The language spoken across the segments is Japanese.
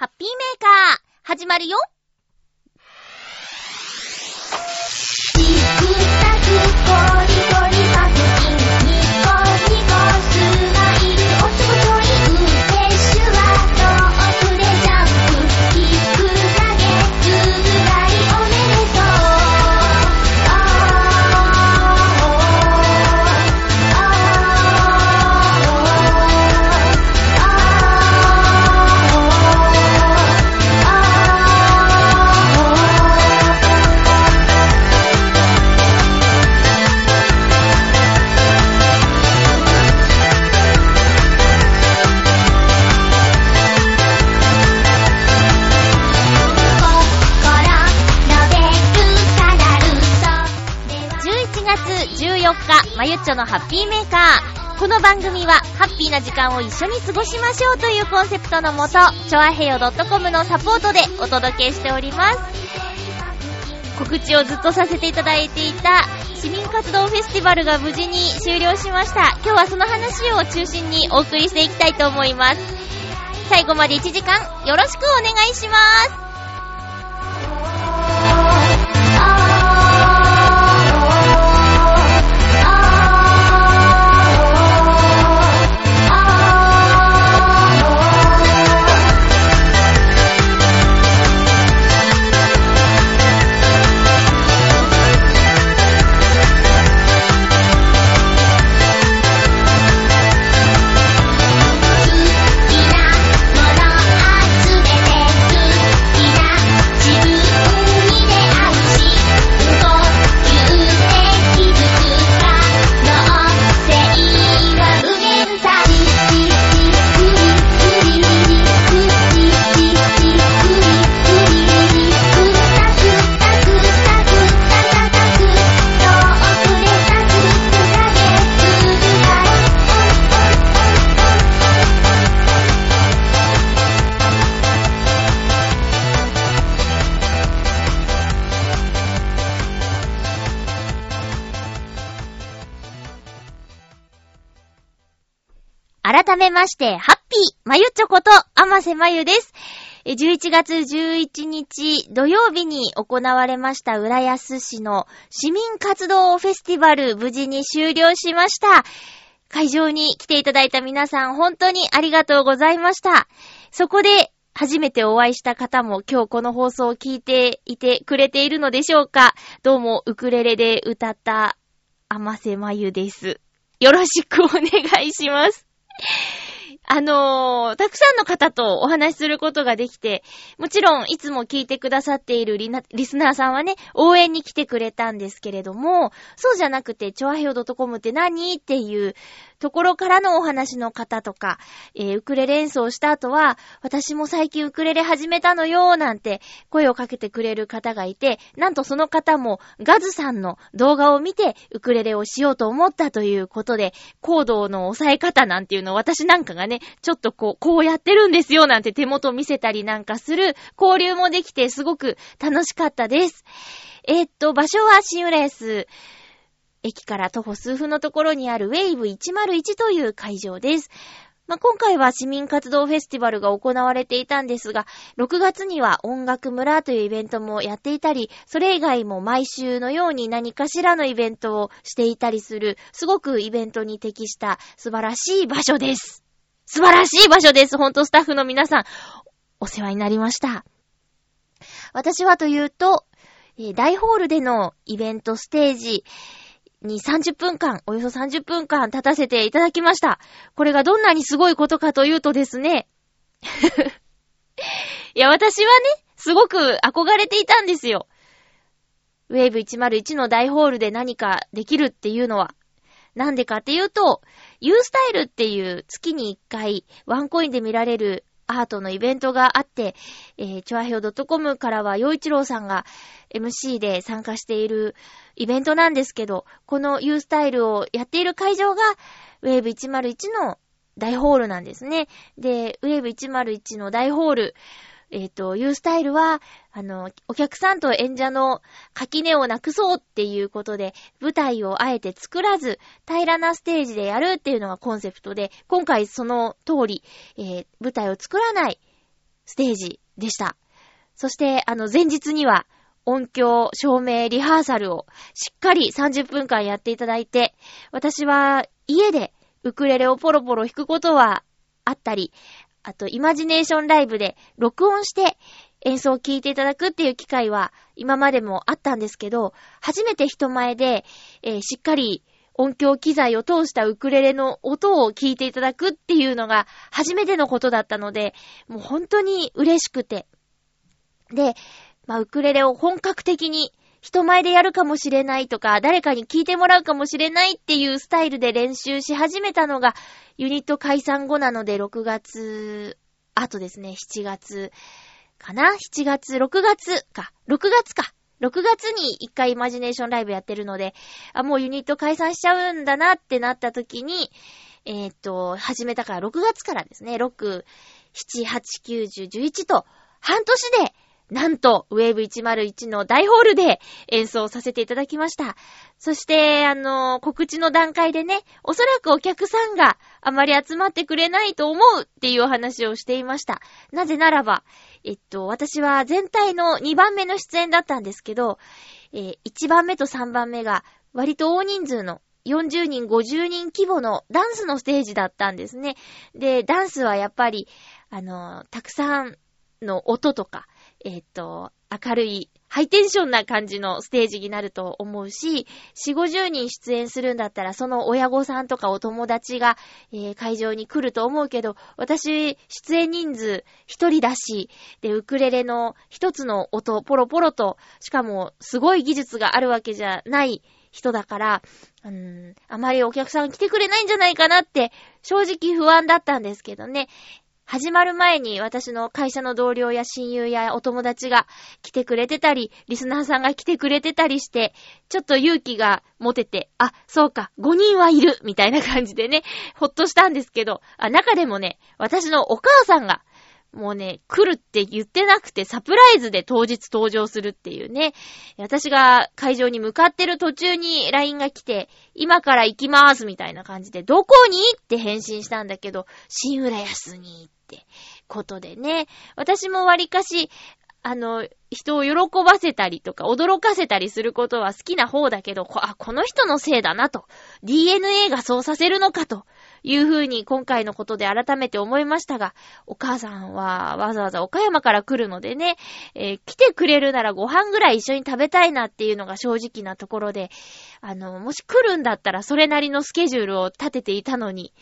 ハッピーメーカー、始まるよ。ゆっちょのハッピーメーカー。この番組は、ハッピーな時間を一緒に過ごしましょうというコンセプトのもと、ちょあへよ .com のサポートでお届けしております。告知をずっとさせていただいていた、市民活動フェスティバルが無事に終了しました。今日はその話を中心にお送りしていきたいと思います。最後まで1時間、よろしくお願いします。まして、ハッピーまゆちょこと、あませまゆです。11月11日土曜日に行われました浦安市の市民活動フェスティバル無事に終了しました。会場に来ていただいた皆さん本当にありがとうございました。そこで初めてお会いした方も今日この放送を聞いていてくれているのでしょうかどうもウクレレで歌ったあませまゆです。よろしくお願いします。あのー、たくさんの方とお話しすることができて、もちろんいつも聞いてくださっているリリスナーさんはね、応援に来てくれたんですけれども、そうじゃなくて、チョアヘオドトコムって何？っていうところからのお話の方とか、えー、ウクレレ演奏した後は、私も最近ウクレレ始めたのよ、なんて声をかけてくれる方がいて、なんとその方もガズさんの動画を見てウクレレをしようと思ったということで、コードの押さえ方なんていうのを私なんかがね、ちょっとこう、こうやってるんですよ、なんて手元見せたりなんかする交流もできてすごく楽しかったです。えー、っと、場所は新浦安。駅から徒歩数分のところにあるウェイブ101という会場です。まあ、今回は市民活動フェスティバルが行われていたんですが、6月には音楽村というイベントもやっていたり、それ以外も毎週のように何かしらのイベントをしていたりする、すごくイベントに適した素晴らしい場所です。素晴らしい場所です。ほんとスタッフの皆さん、お世話になりました。私はというと、大ホールでのイベントステージに30分間、およそ30分間立たせていただきました。これがどんなにすごいことかというとですね、いや、私はね、すごく憧れていたんですよ。ウェーブ101の大ホールで何かできるっていうのは。なんでかっていうと、ユースタイルっていう月に1回ワンコインで見られるアートのイベントがあって、えー、チョアヘオ .com からは、洋一郎さんが MC で参加しているイベントなんですけど、この U スタイルをやっている会場が、ウェーブ101の大ホールなんですね。で、ウェーブ101の大ホール、えっ、と、U スタイルは、あの、お客さんと演者の垣根をなくそうっていうことで、舞台をあえて作らず、平らなステージでやるっていうのがコンセプトで、今回その通り、えー舞台を作らない、ステージでした。そして、あの、前日には、音響、照明、リハーサルをしっかり30分間やっていただいて、私は家でウクレレをポロポロ弾くことはあったり、あと、イマジネーションライブで録音して演奏を聴いていただくっていう機会は今までもあったんですけど、初めて人前で、えー、しっかり音響機材を通したウクレレの音を聞いていただくっていうのが初めてのことだったので、もう本当に嬉しくて。で、まあ、ウクレレを本格的に人前でやるかもしれないとか、誰かに聞いてもらうかもしれないっていうスタイルで練習し始めたのが、ユニット解散後なので、6月、あとですね、7月かな ?7 月、6月か。6月か。6月に一回イマジネーションライブやってるので、あ、もうユニット解散しちゃうんだなってなった時に、えー、っと、始めたから6月からですね、6、7、8、9、10、11と、半年でなんと、ウェーブ101の大ホールで演奏させていただきました。そして、あの、告知の段階でね、おそらくお客さんがあまり集まってくれないと思うっていうお話をしていました。なぜならば、えっと、私は全体の2番目の出演だったんですけど、えー、1番目と3番目が割と大人数の40人、50人規模のダンスのステージだったんですね。で、ダンスはやっぱり、あの、たくさんの音とか、えっ、と、明るい、ハイテンションな感じのステージになると思うし、4、50人出演するんだったら、その親御さんとかお友達が、えー、会場に来ると思うけど、私、出演人数一人だし、で、ウクレレの一つの音、ポロポロと、しかも、すごい技術があるわけじゃない人だから、うん、あまりお客さん来てくれないんじゃないかなって、正直不安だったんですけどね。始まる前に私の会社の同僚や親友やお友達が来てくれてたり、リスナーさんが来てくれてたりして、ちょっと勇気が持てて、あ、そうか、5人はいるみたいな感じでね、ほっとしたんですけど、あ、中でもね、私のお母さんがもうね、来るって言ってなくてサプライズで当日登場するっていうね。私が会場に向かってる途中に LINE が来て、今から行きまーすみたいな感じで、どこにって返信したんだけど、新浦安にってことでね。私も割かし、あの、人を喜ばせたりとか、驚かせたりすることは好きな方だけど、あ、この人のせいだなと。DNA がそうさせるのかというふうに今回のことで改めて思いましたが、お母さんはわざわざ岡山から来るのでね、えー、来てくれるならご飯ぐらい一緒に食べたいなっていうのが正直なところで、あの、もし来るんだったらそれなりのスケジュールを立てていたのに、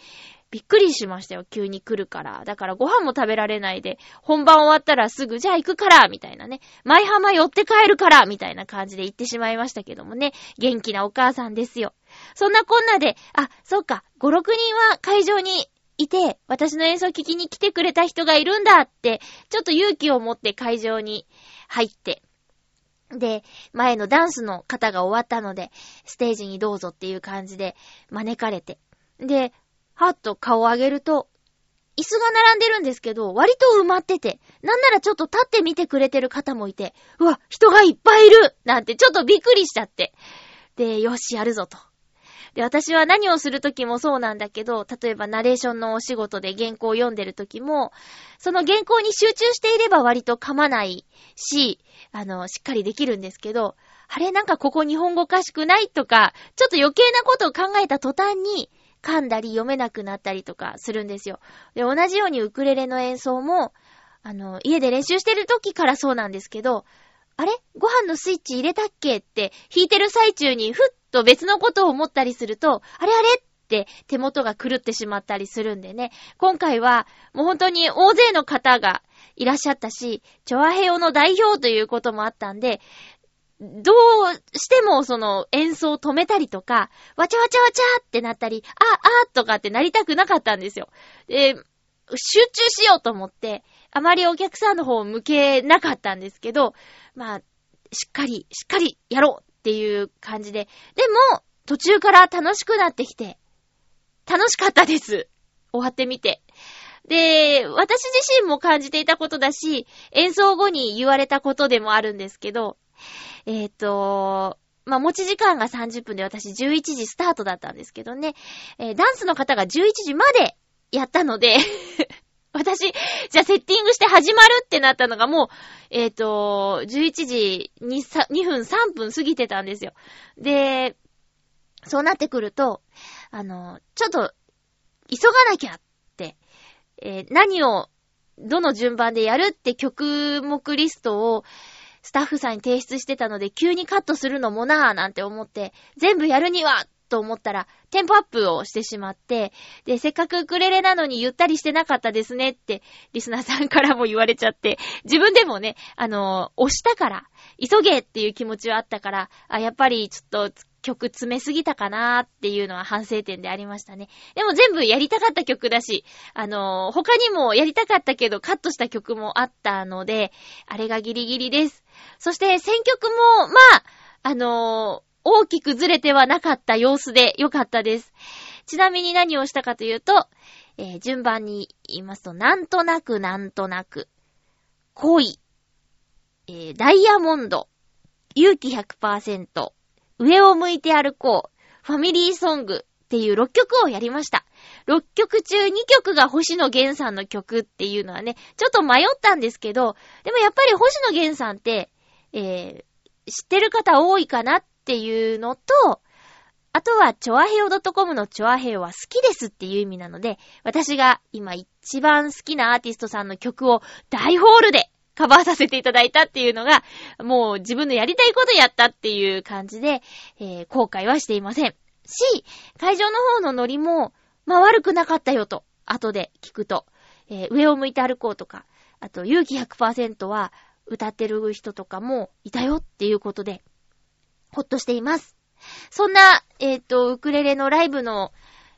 びっくりしましたよ。急に来るから。だからご飯も食べられないで、本番終わったらすぐ、じゃあ行くからみたいなね。舞浜寄って帰るからみたいな感じで行ってしまいましたけどもね。元気なお母さんですよ。そんなこんなで、あ、そうか、5、6人は会場にいて、私の演奏聞きに来てくれた人がいるんだって、ちょっと勇気を持って会場に入って、で、前のダンスの方が終わったので、ステージにどうぞっていう感じで招かれて。で、はっと顔を上げると、椅子が並んでるんですけど、割と埋まってて、なんならちょっと立って見てくれてる方もいて、うわ、人がいっぱいいるなんてちょっとびっくりしちゃって。で、よし、やるぞと。で、私は何をするときもそうなんだけど、例えばナレーションのお仕事で原稿を読んでるときも、その原稿に集中していれば割と噛まないし、あの、しっかりできるんですけど、あれなんかここ日本語おかしくないとか、ちょっと余計なことを考えた途端に、噛んだり読めなくなったりとかするんですよ。で、同じようにウクレレの演奏も、あの、家で練習してる時からそうなんですけど、あれ？ご飯のスイッチ入れたっけ？って弾いてる最中にふっと別のことを思ったりすると、あれあれ？って手元が狂ってしまったりするんでね。今回はもう本当に大勢の方がいらっしゃったし、チョアヘヨの代表ということもあったんで、どうしてもその演奏を止めたりとか、わちゃわちゃわちゃってなったり、あ、あとかってなりたくなかったんですよ。で、集中しようと思って、あまりお客さんの方を向けなかったんですけど、まあ、しっかり、しっかりやろうっていう感じで。でも、途中から楽しくなってきて、楽しかったです。終わってみて。で、私自身も感じていたことだし、演奏後に言われたことでもあるんですけど、えっ、ー、と、まあ、持ち時間が30分で私11時スタートだったんですけどね、えー、ダンスの方が11時までやったので私、じゃあセッティングして始まるってなったのがもう、えっ、ー、と、11時 2, 2分3分過ぎてたんですよ。で、そうなってくると、あの、ちょっと、急がなきゃって、えー、何を、どの順番でやるって曲目リストを、スタッフさんに提出してたので、急にカットするのもなぁなんて思って、全部やるにはと思ったら、テンポアップをしてしまって、で、せっかくウクレレなのにゆったりしてなかったですねって、リスナーさんからも言われちゃって、自分でもね、あの押したから、急げっていう気持ちはあったから、あ、やっぱりちょっと曲詰めすぎたかなーっていうのは反省点でありましたね。でも全部やりたかった曲だし、あのー、他にもやりたかったけどカットした曲もあったので、あれがギリギリです。そして選曲も、まあ、あのー、大きくずれてはなかった様子でよかったです。ちなみに何をしたかというと、えー、順番に言いますと、なんとなくなんとなく、恋、えー、ダイヤモンド、勇気100%、上を向いて歩こう、ファミリーソングっていう6曲をやりました。6曲中2曲が星野源さんの曲っていうのはね、ちょっと迷ったんですけど、でもやっぱり星野源さんって、えー、知ってる方多いかなっっていうのと、あとは、チョアヘオ .com のチョアヘオは好きですっていう意味なので、私が今一番好きなアーティストさんの曲を大ホールでカバーさせていただいたっていうのが、もう自分のやりたいことやったっていう感じで、えー、後悔はしていません。し、会場の方のノリも、まあ、悪くなかったよと、後で聞くと、えー、上を向いて歩こうとか、あと、勇気100%は歌ってる人とかもいたよっていうことで、ほっとしています。そんな、えっ、ー、と、ウクレレのライブの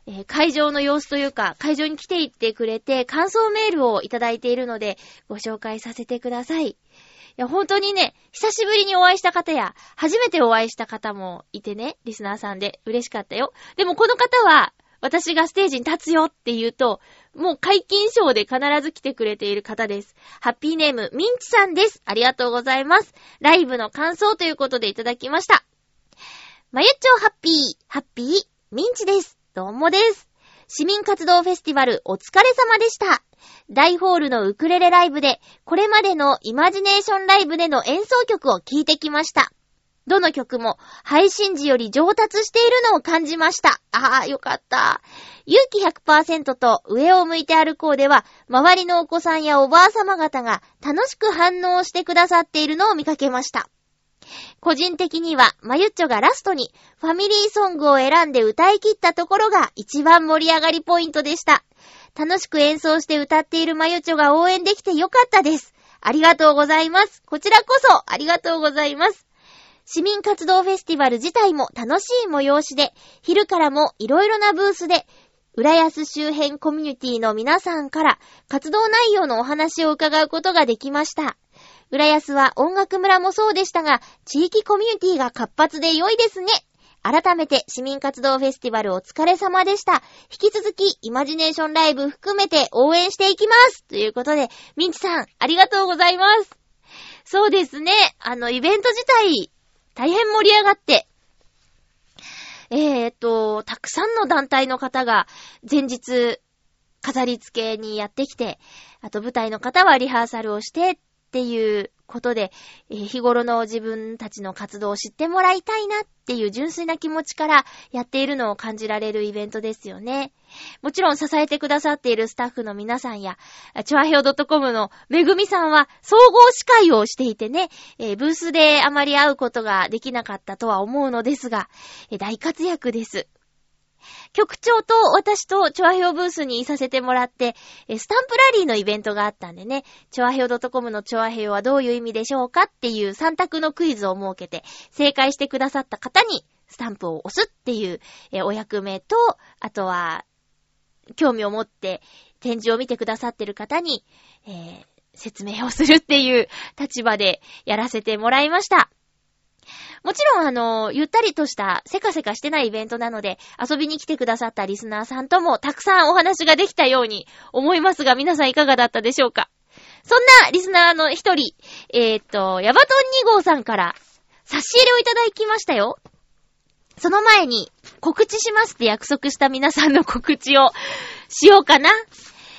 えー、会場の様子というか、会場に来ていってくれて、感想メールをいただいているので、ご紹介させてください。いや、本当にね、久しぶりにお会いした方や、初めてお会いした方もいてね、リスナーさんで嬉しかったよ。でもこの方は、私がステージに立つよって言うと、もう解禁賞で必ず来てくれている方です。ハッピーネーム、ミンチさんです。ありがとうございます。ライブの感想ということでいただきました。まゆっちょハッピー、ハッピー、ミンチです。どうもです。市民活動フェスティバルお疲れ様でした。大ホールのウクレレライブで、これまでのイマジネーションライブでの演奏曲を聴いてきました。どの曲も配信時より上達しているのを感じました。ああ、よかった。勇気100%と上を向いて歩こうでは、周りのお子さんやおばあ様方が楽しく反応してくださっているのを見かけました。個人的には、まゆっちょがラストにファミリーソングを選んで歌い切ったところが一番盛り上がりポイントでした。楽しく演奏して歌っているまゆっちょが応援できてよかったです。ありがとうございます。こちらこそありがとうございます。市民活動フェスティバル自体も楽しい催しで、昼からもいろいろなブースで、浦安周辺コミュニティの皆さんから活動内容のお話を伺うことができました。浦安は音楽村もそうでしたが、地域コミュニティが活発で良いですね。改めて市民活動フェスティバルお疲れ様でした。引き続き、イマジネーションライブ含めて応援していきます。ということで、ミンチさん、ありがとうございます。そうですね。あの、イベント自体、大変盛り上がって、えーと、たくさんの団体の方が前日、飾り付けにやってきて、あと舞台の方はリハーサルをしてっていうことで、えー、日頃の自分たちの活動を知ってもらいたいなっていう純粋な気持ちからやっているのを感じられるイベントですよね。もちろん支えてくださっているスタッフの皆さんや、チョアヘオ .com のめぐみさんは総合司会をしていてね、えー、ブースであまり会うことができなかったとは思うのですが、えー、大活躍です。局長と私とチョアヘオブースにいさせてもらって、スタンプラリーのイベントがあったんでね、チョアヘオ .com のチョアヘオはどういう意味でしょうかっていう3択のクイズを設けて、正解してくださった方にスタンプを押すっていう、お役目と、あとは、興味を持って展示を見てくださってる方に、えー、説明をするっていう立場でやらせてもらいました。もちろんあの、ゆったりとしたせかせかしてないイベントなので、遊びに来てくださったリスナーさんともたくさんお話ができたように思いますが、皆さんいかがだったでしょうか？そんなリスナーの一人、えー、っと、ヤバトン2号さんから差し入れをいただきましたよ。その前に告知しますって約束した皆さんの告知をしようかな。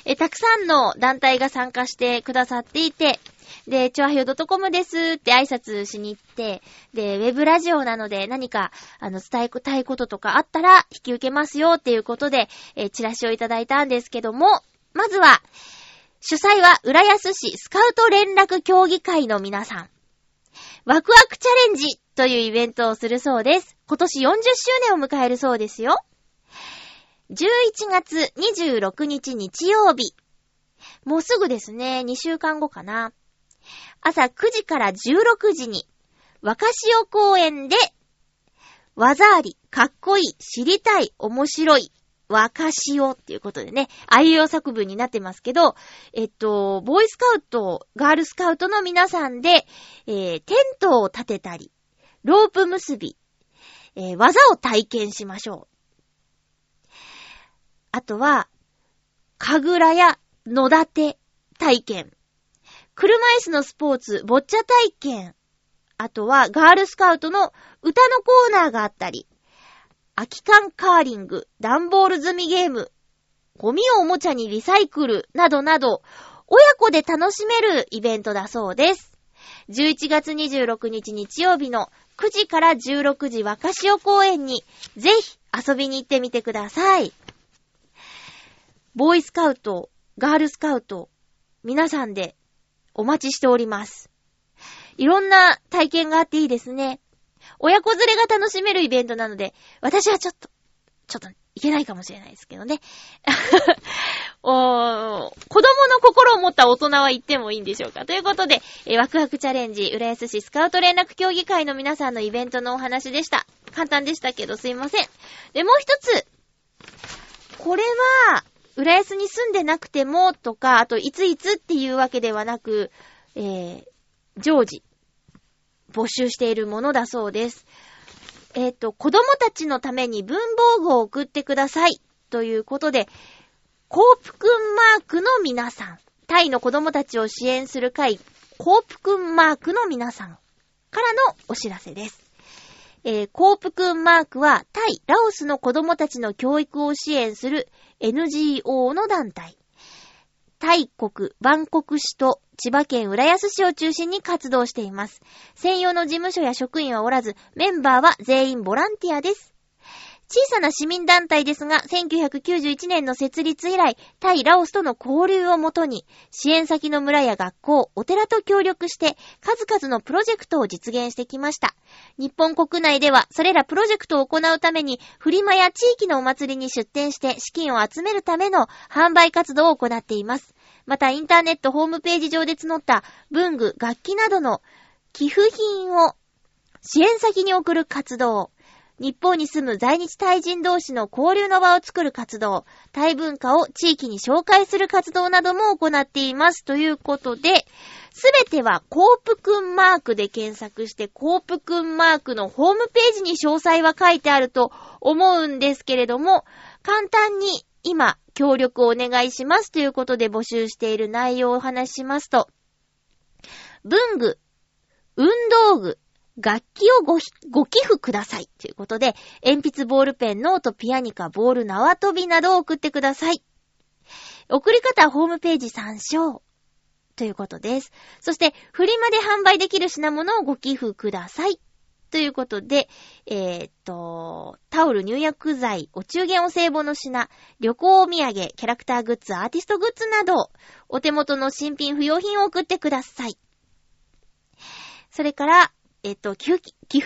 え、たくさんの団体が参加してくださっていて、で、チョアヒョ .com ですって挨拶しに行って、で、ウェブラジオなので何か、あの、伝えたいこととかあったら引き受けますよっていうことで、えチラシをいただいたんですけども、まずは、主催は浦安市スカウト連絡協議会の皆さん。ワクワクチャレンジというイベントをするそうです。今年40周年を迎えるそうですよ。11月26日日曜日。もうすぐですね、2週間後かな。朝9時から16時に、若潮公園で、技あり、かっこいい、知りたい、面白い、若潮っていうことでね、あいう作文になってますけど、えっと、ボーイスカウト、ガールスカウトの皆さんで、えー、テントを立てたり、ロープ結び、えー、技を体験しましょう。あとは、神楽や野立て体験。車椅子のスポーツ、ボッチャ体験。あとは、ガールスカウトの歌のコーナーがあったり、空き缶カーリング、ダンボール積みゲーム、ゴミをおもちゃにリサイクル、などなど、親子で楽しめるイベントだそうです。11月26日日曜日の9時から16時若潮公園にぜひ遊びに行ってみてください。ボーイスカウト、ガールスカウト、皆さんでお待ちしております。いろんな体験があっていいですね。親子連れが楽しめるイベントなので、私はちょっと、ちょっといけないかもしれないですけどね。お、子供の心を持った大人は言ってもいいんでしょうか。ということで、えー、ワクワクチャレンジ、浦安市スカウト連絡協議会の皆さんのイベントのお話でした。簡単でしたけどすいません。で、もう一つ。これは、浦安に住んでなくてもとか、あといついつっていうわけではなく、えー、常時、募集しているものだそうです。えっ、ー、と、子供たちのために文房具を送ってください。ということで、コープくんマークの皆さん、タイの子供たちを支援する会、コープくんマークの皆さんからのお知らせです。えー、コープくんマークは、タイ、ラオスの子供たちの教育を支援する NGO の団体。タイ国、バンコク市と千葉県浦安市を中心に活動しています。専用の事務所や職員はおらず、メンバーは全員ボランティアです。小さな市民団体ですが、1991年の設立以来、タイ・ラオスとの交流をもとに、支援先の村や学校、お寺と協力して、数々のプロジェクトを実現してきました。日本国内では、それらプロジェクトを行うために、フリマや地域のお祭りに出展して資金を集めるための販売活動を行っています。また、インターネットホームページ上で募った文具、楽器などの寄付品を支援先に送る活動、日本に住む在日タイ人同士の交流の場を作る活動、タイ文化を地域に紹介する活動なども行っています。ということで、すべてはコープくんマークで検索して、コープくんマークのホームページに詳細は書いてあると思うんですけれども、簡単に今、協力をお願いしますということで募集している内容をお話ししますと、文具、運動具、楽器をごご寄付ください。ということで、鉛筆、ボールペン、ノート、ピアニカ、ボール、縄跳びなどを送ってください。送り方はホームページ参照。ということです。そして、フリマで販売できる品物をご寄付ください。ということで、えー、っと、タオル、入浴剤、お中元お歳暮の品、旅行お土産、キャラクターグッズ、アーティストグッズなど、お手元の新品不要品を送ってください。それから、えっと、寄付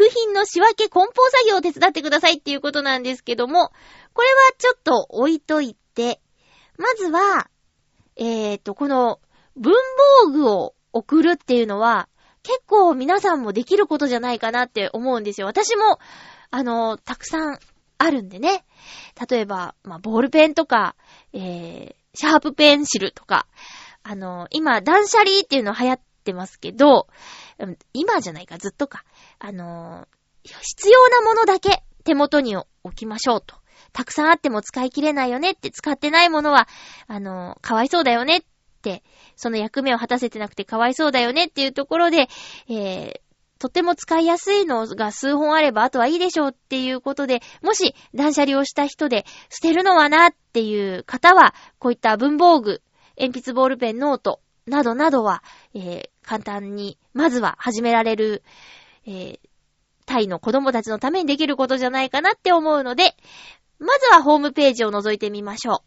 品の仕分け梱包作業を手伝ってくださいっていうことなんですけども、これはちょっと置いといて、まずは、え、っと、この文房具を送るっていうのは、結構皆さんもできることじゃないかなって思うんですよ。私も、あの、たくさんあるんでね。例えば、まあ、ボールペンとか、えー、シャープペンシルとか、あの、今、断捨離っていうの流行ってますけど、今じゃないか、ずっとか。あの、必要なものだけ手元に置きましょうと。たくさんあっても使い切れないよねって、使ってないものは、あの、かわいそうだよねって、その役目を果たせてなくてかわいそうだよねっていうところで、えー、とても使いやすいのが数本あればあとはいいでしょうっていうことで、もし断捨離をした人で捨てるのはなっていう方は、こういった文房具、鉛筆ボールペンノートなどなどは、えー、簡単に、まずは始められる、えー、タイの子供たちのためにできることじゃないかなって思うので、まずはホームページを覗いてみましょう。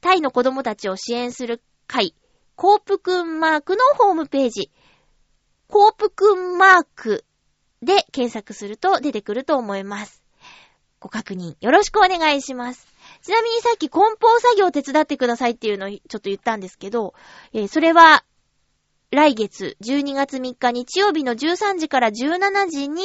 タイの子供たちを支援する会、コープくんマークのホームページ、コープくんマークで検索すると出てくると思います。ご確認よろしくお願いします。ちなみにさっき梱包作業を手伝ってくださいっていうのをちょっと言ったんですけど、えー、それは来月12月3日日曜日の13時から17時に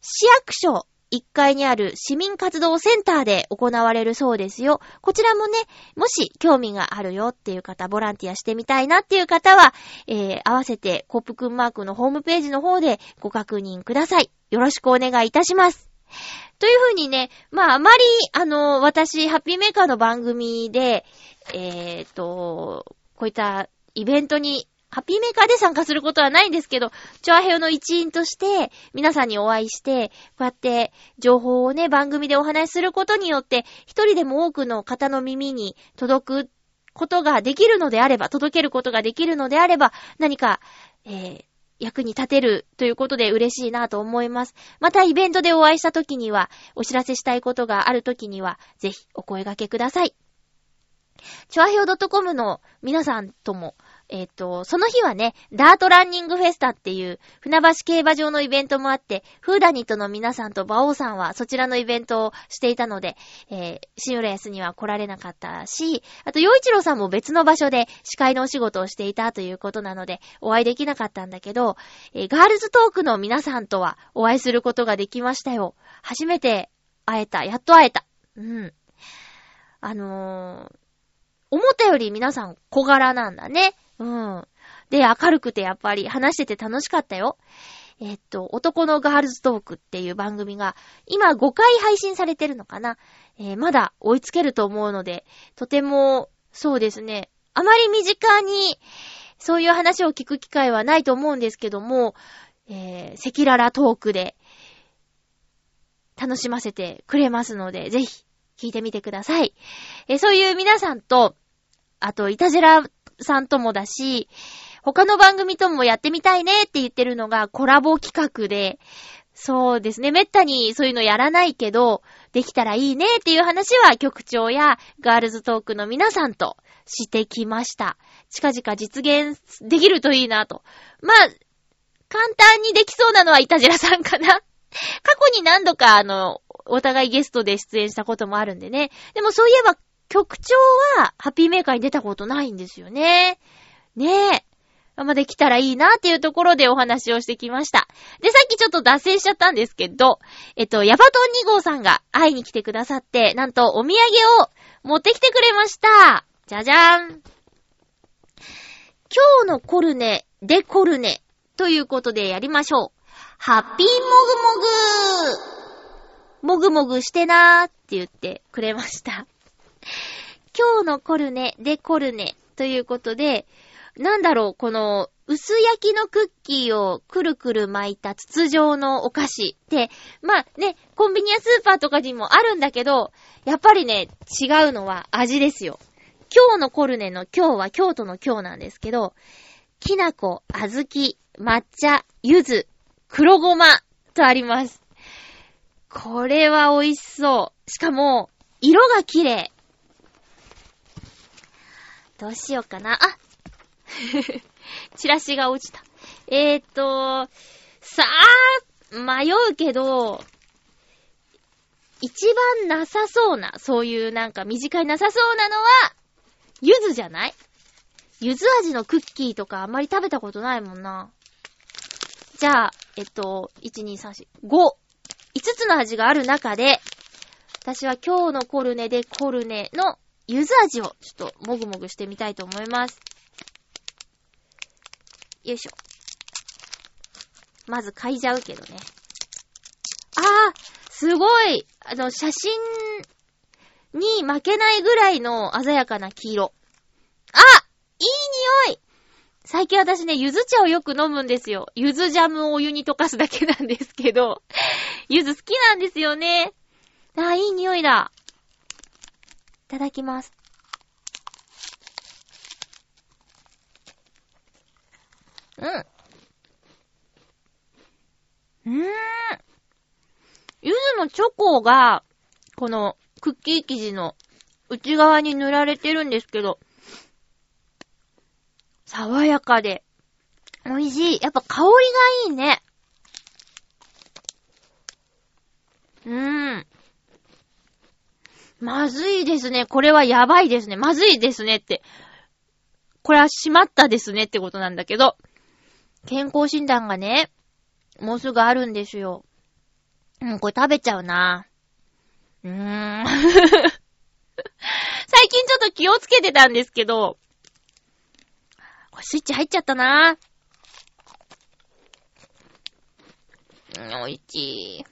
市役所1階にある市民活動センターで行われるそうですよ。こちらもね、もし興味があるよっていう方、ボランティアしてみたいなっていう方は、えー、合わせてコップくんマークのホームページの方でご確認ください。よろしくお願いいたします。というふうにね、まああまり、あの、私、ハッピーメーカーの番組で、えーと、こういったイベントにハッピーメーカーで参加することはないんですけど、チョアヘオの一員として、皆さんにお会いして、こうやって情報をね、番組でお話しすることによって、一人でも多くの方の耳に届くことができるのであれば、届けることができるのであれば、何か、えー、役に立てるということで嬉しいなと思います。またイベントでお会いした時には、お知らせしたいことがある時には、ぜひお声掛けください。チョアヘオ .com の皆さんとも、えっ、ー、と、その日はね、ダートランニングフェスタっていう船橋競馬場のイベントもあって、フーダニットの皆さんと馬王さんはそちらのイベントをしていたので、えー、シンウレースには来られなかったし、あと、洋一郎さんも別の場所で司会のお仕事をしていたということなので、お会いできなかったんだけど、えー、ガールズトークの皆さんとはお会いすることができましたよ。初めて会えた。やっと会えた。うん。あのー、思ったより皆さん小柄なんだね。うん。で、明るくてやっぱり話してて楽しかったよ。えっと、男のガールズトークっていう番組が、今5回配信されてるのかなえー、まだ追いつけると思うので、とても、そうですね、あまり身近に、そういう話を聞く機会はないと思うんですけども、えー、赤裸々トークで、楽しませてくれますので、ぜひ、聞いてみてください。えー、そういう皆さんと、あと、いたじらさんともだし、他の番組ともやってみたいねって言ってるのがコラボ企画で、そうですね。めったにそういうのやらないけど、できたらいいねっていう話は局長やガールズトークの皆さんとしてきました。近々実現できるといいなと。まあ、簡単にできそうなのはイタジラさんかな。過去に何度かあの、お互いゲストで出演したこともあるんでね。でもそういえば局長は、ハッピーメーカーに出たことないんですよね。ねえ。ま、できたらいいなっていうところでお話をしてきました。で、さっきちょっと脱線しちゃったんですけど、えっと、ヤバトン2号さんが会いに来てくださって、なんとお土産を持ってきてくれました。じゃじゃーん。今日のコルネ、でコルネ、ということでやりましょう。ハッピーもぐもぐもぐもぐしてなーって言ってくれました。今日のコルネでコルネということで、なんだろう、この、薄焼きのクッキーをくるくる巻いた筒状のお菓子って、まあね、コンビニやスーパーとかにもあるんだけど、やっぱりね、違うのは味ですよ。今日のコルネの今日は京都の今日なんですけど、きなこ、あずき、抹茶、ゆず、黒ごまとあります。これは美味しそう。しかも、色が綺麗。どうしようかな。あ チラシが落ちた。えーと、さあ、迷うけど、一番なさそうな、そういうなんか短いなさそうなのは、ゆずじゃない？ゆず味のクッキーとかあんまり食べたことないもんな。じゃあ、えっと、1、2、3、4、5。5つの味がある中で、私は今日のコルネでコルネの柚子味をちょっともぐもぐしてみたいと思います。よいしょ。まず嗅いじゃうけどね。あーすごいあの、写真に負けないぐらいの鮮やかな黄色。あいい匂い最近私ね、柚子茶をよく飲むんですよ。柚子ジャムをお湯に溶かすだけなんですけど、柚子好きなんですよね。あ、いい匂いだ。ただきます。うん。うーん。ゆずのチョコが、このクッキー生地の内側に塗られてるんですけど、爽やかで、美味しい。やっぱ香りがいいね。うーん。まずいですね。これはやばいですね。まずいですねって。これはしまったですねってことなんだけど、健康診断がね、もうすぐあるんですよ。うん、これ食べちゃうな。うーん。最近ちょっと気をつけてたんですけど、これスイッチ入っちゃったな。うん、美味しい。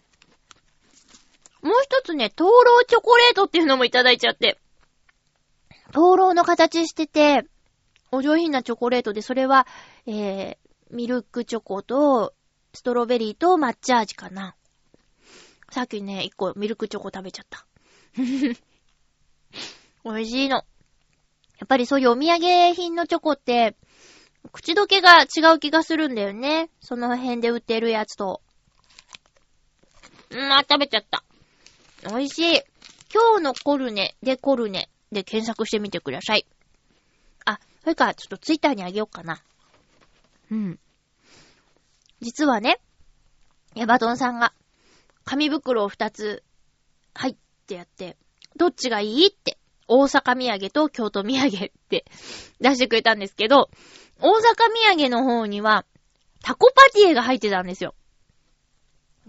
もう一つね、灯籠チョコレートっていうのもいただいちゃって。灯籠の形してて、お上品なチョコレートで、それは、えー、ミルクチョコと、ストロベリーと抹茶味かな。さっきね、一個ミルクチョコ食べちゃった。美味しいの。やっぱりそういうお土産品のチョコって、口どけが違う気がするんだよね。その辺で売ってるやつと。うん、あ、食べちゃった。美味しい。今日のコルネでコルネで検索してみてください。あ、それかちょっとツイッターにあげようかな。うん。実はね、ヤバトンさんが、紙袋を二つ、はいってやって、どっちがいいって、大阪土産と京都土産って出してくれたんですけど、大阪土産の方には、タコパティエが入ってたんですよ。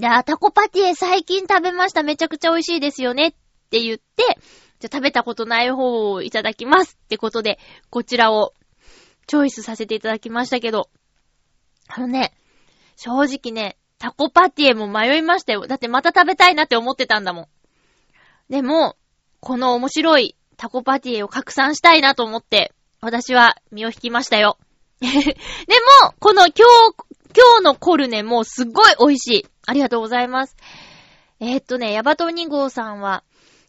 いやタコパティエ最近食べました。めちゃくちゃ美味しいですよねって言って、じゃ食べたことない方をいただきますってことで、こちらをチョイスさせていただきましたけど、あのね、正直ね、タコパティエも迷いましたよ。だってまた食べたいなって思ってたんだもん。でも、この面白いタコパティエを拡散したいなと思って、私は身を引きましたよ。でも、この今日、今日のコルネもすっごい美味しい。ありがとうございます。えー、っとね、ヤバト2号さんは、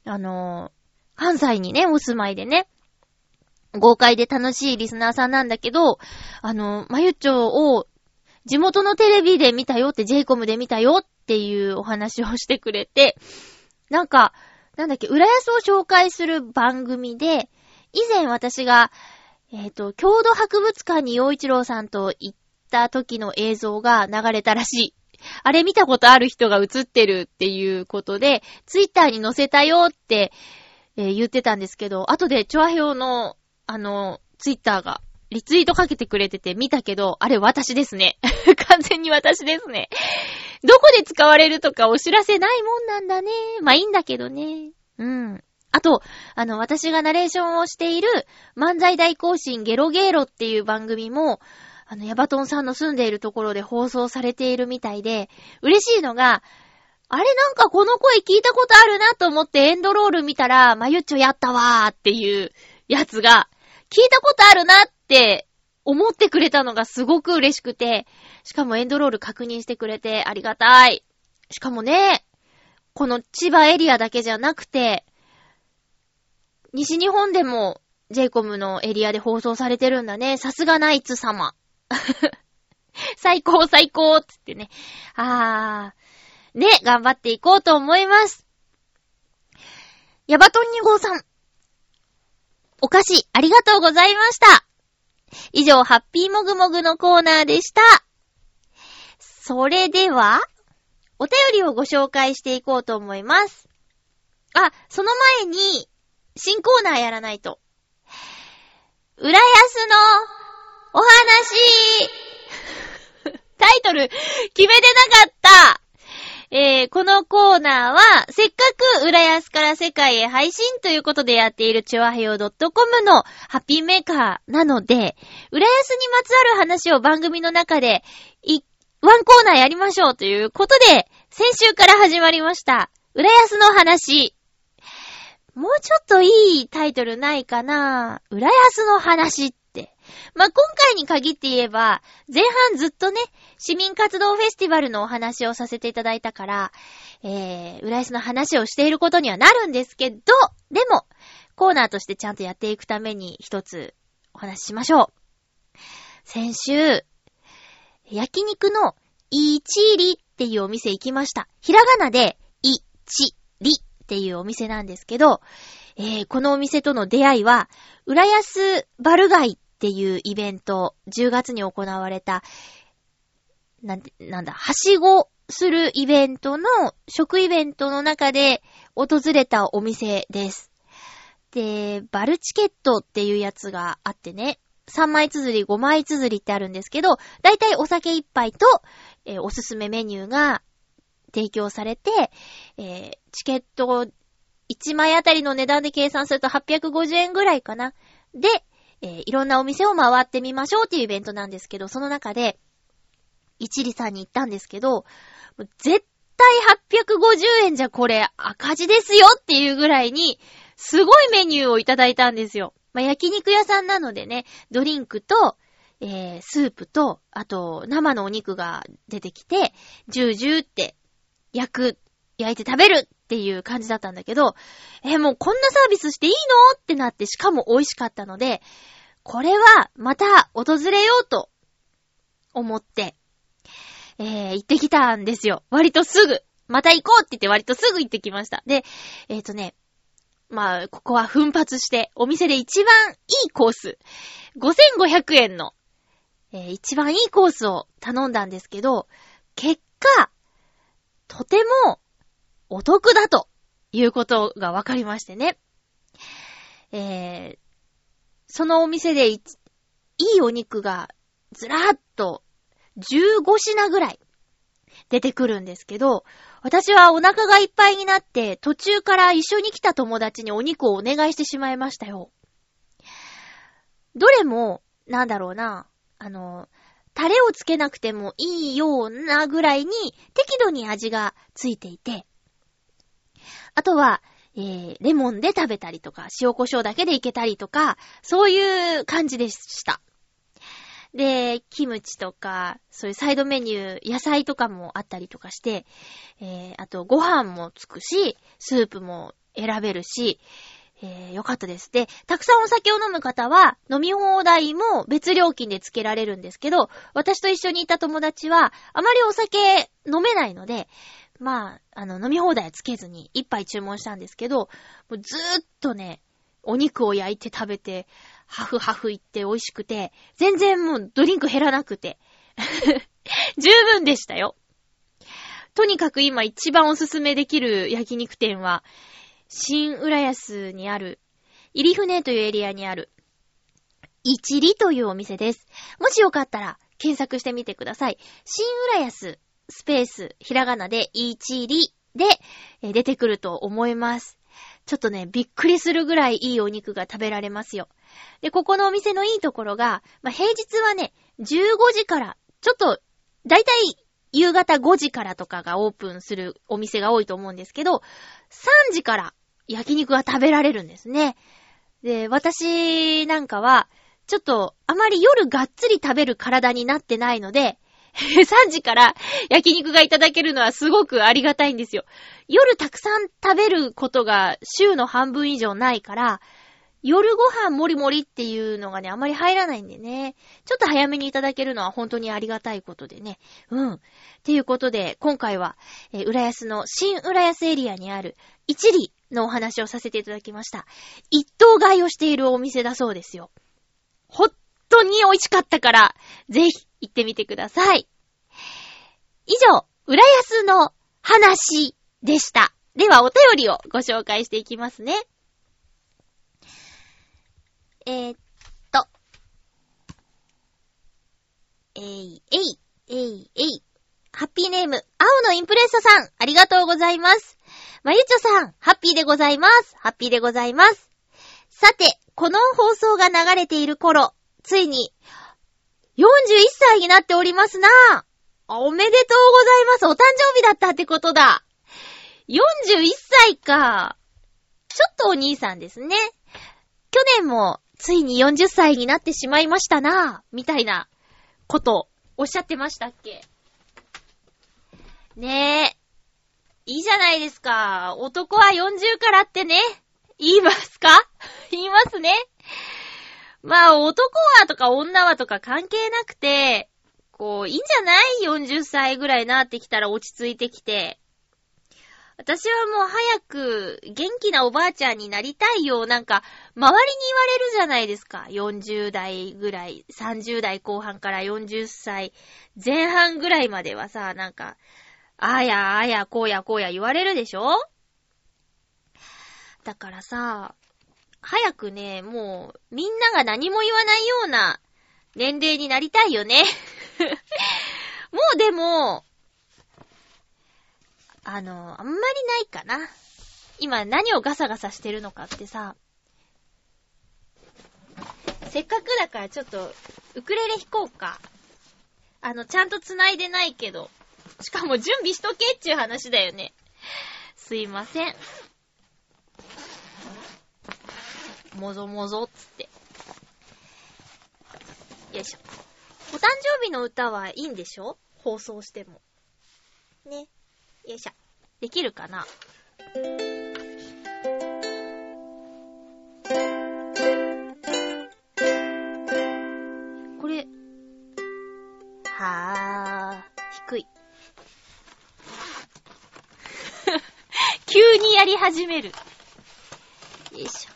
あのー、関西にね、お住まいでね、豪快で楽しいリスナーさんなんだけど、あのー、まゆっちょを地元のテレビで見たよって、ジェイコムで見たよっていうお話をしてくれて、なんか、なんだっけ、浦安を紹介する番組で、以前私が、えっ、ー、と、郷土博物館に洋一郎さんと行った時の映像が流れたらしい。あれ見たことある人が映ってるっていうことで、ツイッターに載せたよって、えー、言ってたんですけど、後でチョアヘオの、あの、ツイッターがリツイートかけてくれてて見たけど、あれ私ですね。完全に私ですね。どこで使われるとかお知らせないもんなんだね。まあいいんだけどね。うん。あと、あの、私がナレーションをしている漫才大行進ゲロゲーロっていう番組も、あの、ヤバトンさんの住んでいるところで放送されているみたいで、嬉しいのが、あれなんかこの声聞いたことあるなと思ってエンドロール見たら、まゆっちょやったわーっていうやつが、聞いたことあるなって思ってくれたのがすごく嬉しくて、しかもエンドロール確認してくれてありがたい。しかもね、この千葉エリアだけじゃなくて、西日本でも j イコムのエリアで放送されてるんだね。さすがナイツ様。最高最高つってね。あー。ね、頑張っていこうと思います。ヤバトン2号さん。お菓子、ありがとうございました。以上、ハッピーもぐもぐのコーナーでした。それでは、お便りをご紹介していこうと思います。あ、その前に、新コーナーやらないと。浦安のお話タイトル、決めてなかったえー、このコーナーは、せっかく浦安から世界へ配信ということでやっているチョアヘヨ .com のハッピーメーカーなので、浦安にまつわる話を番組の中で、い、ワンコーナーやりましょうということで、先週から始まりました。浦安の話。もうちょっといいタイトルないかな浦安の話まあ、今回に限って言えば、前半ずっとね、市民活動フェスティバルのお話をさせていただいたから、えー、浦安の話をしていることにはなるんですけど、でも、コーナーとしてちゃんとやっていくために一つお話ししましょう。先週、焼肉のいちりっていうお店行きました。ひらがなで、いちりっていうお店なんですけど、えー、このお店との出会いは、浦安バルガイっっていうイベント、10月に行われた、なんて、なんだ、はしごするイベントの、食イベントの中で訪れたお店です。で、バルチケットっていうやつがあってね、3枚綴り、5枚綴りってあるんですけど、だいたいお酒一杯と、えー、おすすめメニューが提供されて、えー、チケット1枚あたりの値段で計算すると850円ぐらいかな。で、えー、いろんなお店を回ってみましょうっていうイベントなんですけど、その中で、一里さんに行ったんですけど、絶対850円じゃこれ赤字ですよっていうぐらいに、すごいメニューをいただいたんですよ。まあ、焼肉屋さんなのでね、ドリンクと、えー、スープと、あと、生のお肉が出てきて、ジュージューって焼く、焼いて食べるっっていう感じだったんだけど、え、もうこんなサービスしていいの？ってなって、しかも美味しかったので、これはまた訪れようと思って、えー、行ってきたんですよ。割とすぐ。また行こうって言って割とすぐ行ってきました。で、えっ、ー、とね、まあ、ここは奮発して、お店で一番いいコース、5500円の、えー、一番いいコースを頼んだんですけど、結果、とてもお得だということが分かりましてね。えー、そのお店でいいお肉がずらーっと15品ぐらい出てくるんですけど、私はお腹がいっぱいになって途中から一緒に来た友達にお肉をお願いしてしまいましたよ。どれも、なんだろうな、あの、タレをつけなくてもいいようなぐらいに適度に味がついていて、あとは、えー、レモンで食べたりとか、塩胡椒だけでいけたりとか、そういう感じでした。で、キムチとか、そういうサイドメニュー、野菜とかもあったりとかして、えー、あとご飯もつくし、スープも選べるし、えー、よかったです。で、たくさんお酒を飲む方は、飲み放題も別料金で付けられるんですけど、私と一緒にいた友達は、あまりお酒飲めないので、まあ、あの、飲み放題つけずに一杯注文したんですけど、もうずーっとね、お肉を焼いて食べて、ハフハフ言って美味しくて、全然もうドリンク減らなくて。十分でしたよ。とにかく今一番おすすめできる焼肉店は、新浦安にある、入船というエリアにある、一里というお店です。もしよかったら検索してみてください。新浦安、スペース、ひらがなで一里で出てくると思います。ちょっとね、びっくりするぐらいいいお肉が食べられますよ。で、ここのお店のいいところが、まあ、平日はね、15時から、ちょっと、だいたい夕方5時からとかがオープンするお店が多いと思うんですけど、3時から焼肉が食べられるんですね。で、私なんかは、ちょっとあまり夜がっつり食べる体になってないので、3時から焼肉がいただけるのはすごくありがたいんですよ。夜たくさん食べることが週の半分以上ないから、夜ご飯もりもりっていうのがね、あまり入らないんでね。ちょっと早めにいただけるのは本当にありがたいことでね。うん。っていうことで、今回は、えー、浦安の新浦安エリアにある一里のお話をさせていただきました。一等買いをしているお店だそうですよ。本当に美味しかったから、ぜひ行ってみてください。以上、浦安の話でした。では、お便りをご紹介していきますね。えー、っと。えい、えい、えい、えい。ハッピーネーム、青のインプレッサさん、ありがとうございます。まゆちょさん、ハッピーでございます。ハッピーでございます。さて、この放送が流れている頃、ついに、41歳になっておりますなおめでとうございます。お誕生日だったってことだ。41歳か。ちょっとお兄さんですね。去年もついに40歳になってしまいましたなみたいなことおっしゃってましたっけ？ねえ。いいじゃないですか。男は40からってね。言いますか？言いますね。まあ、男はとか女はとか関係なくて、こう、いいんじゃない ?40 歳ぐらいなってきたら落ち着いてきて。私はもう早く元気なおばあちゃんになりたいよ。なんか、周りに言われるじゃないですか。40代ぐらい、30代後半から40歳前半ぐらいまではさ、なんか、あやあやこうやこうや言われるでしょ？だからさ、早くね、もう、みんなが何も言わないような年齢になりたいよね。もうでも、あの、あんまりないかな。今何をガサガサしてるのかってさ、せっかくだからちょっと、ウクレレ弾こうか。あの、ちゃんと繋いでないけど。しかも準備しとけっちゅう話だよね。すいません。もぞもぞつって。よいしょ。お誕生日の歌はいいんでしょ？放送しても。ね。よいしょ。できるかな？これ、はー、低い。急にやり始める。よいしょ。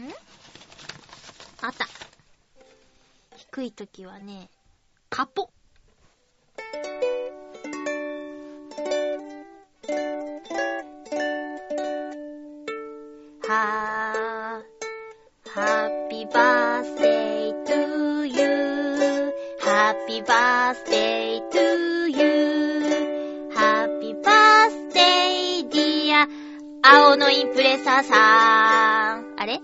んあった。はね、カ。ー、Happy birthday to you、Happy birthday to you、Happy birthday dear、青のインプレッサーさん。あれ？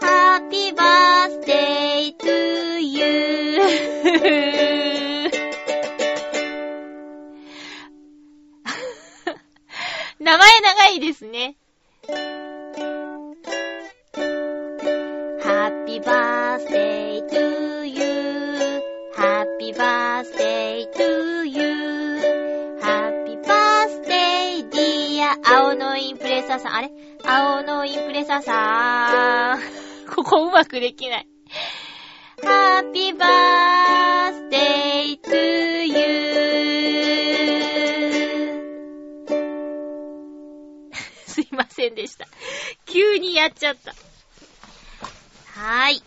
Happy birthday名前長いですね。Happy birthday to you. Happy birthday to you. Happy birthday dear 青のインプレッサーさん。あれ青のインプレッサーさん。ここうまくできない。Birthday to you. すいませんでした。急にやっちゃった。はーい。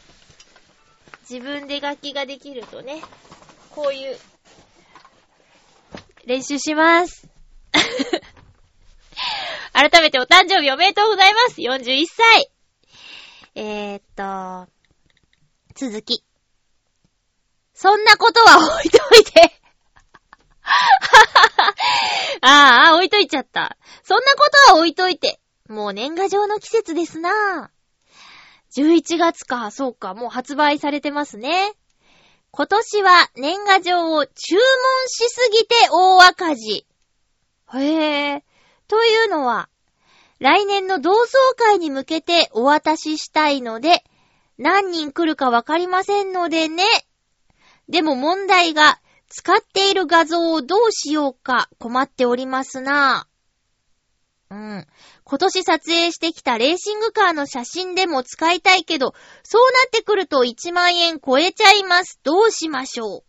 自分で楽器ができるとね、こういう、練習します。改めてお誕生日おめでとうございます !41 歳えー、っと、続き。そんなことは置いといて ああ、置いといちゃった。そんなことは置いといて。もう年賀状の季節ですな11月か、そうか、もう発売されてますね。今年は年賀状を注文しすぎて大赤字。へえ。というのは、来年の同窓会に向けてお渡ししたいので、何人来るかわかりませんのでね。でも問題が、使っている画像をどうしようか困っておりますな。うん。今年撮影してきたレーシングカーの写真でも使いたいけど、そうなってくると1万円超えちゃいます。どうしましょう。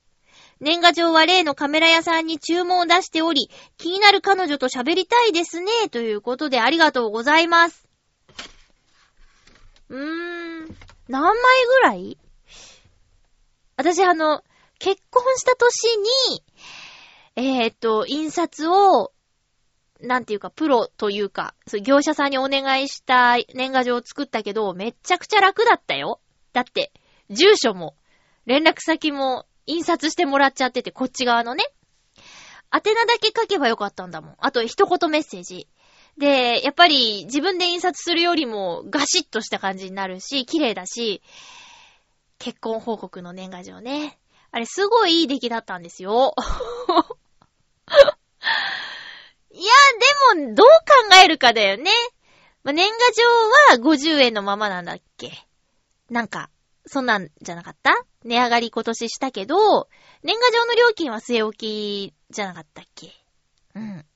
年賀状は例のカメラ屋さんに注文を出しており、気になる彼女と喋りたいですね。ということでありがとうございます。うーん。何枚ぐらい？私あの、結婚した年に、えーっと、印刷を、なんていうか、プロというか、そう業者さんにお願いした年賀状を作ったけど、めっちゃくちゃ楽だったよ。だって、住所も、連絡先も、印刷してもらっちゃってて、こっち側のね。宛名だけ書けばよかったんだもん。あと、一言メッセージ。で、やっぱり自分で印刷するよりもガシッとした感じになるし、綺麗だし、結婚報告の年賀状ね。あれすごいいい出来だったんですよ。いや、でも、どう考えるかだよね。まあ、年賀状は50円のままなんだっけなんか、そんなんじゃなかった？値上がり今年したけど、年賀状の料金は据え置きじゃなかったっけ？うん。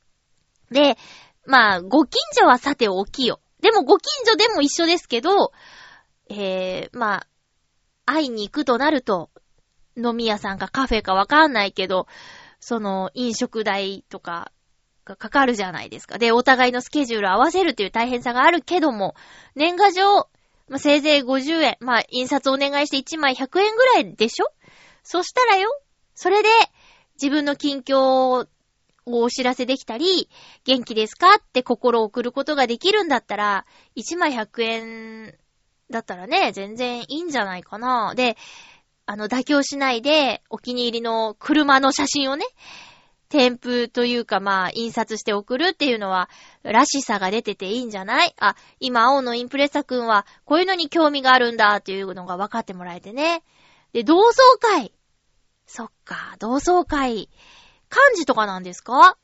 で、まあ、ご近所はさておきよ。でもご近所でも一緒ですけど、えー、まあ、会いに行くとなると、飲み屋さんかカフェかわかんないけど、その飲食代とかがかかるじゃないですか。で、お互いのスケジュール合わせるっていう大変さがあるけども、年賀状、まあ、せいぜい50円、まあ、印刷お願いして1枚100円ぐらいでしょ？そしたらよ、それで自分の近況をお知らせできたり、元気ですかって心を送ることができるんだったら、1枚100円だったらね、全然いいんじゃないかな。で、あの、妥協しないで、お気に入りの車の写真をね、添付というかまあ、印刷して送るっていうのは、らしさが出てていいんじゃない？あ、今、青のインプレッサ君は、こういうのに興味があるんだっていうのが分かってもらえてね。で、同窓会。そっか、同窓会。漢字とかなんですか？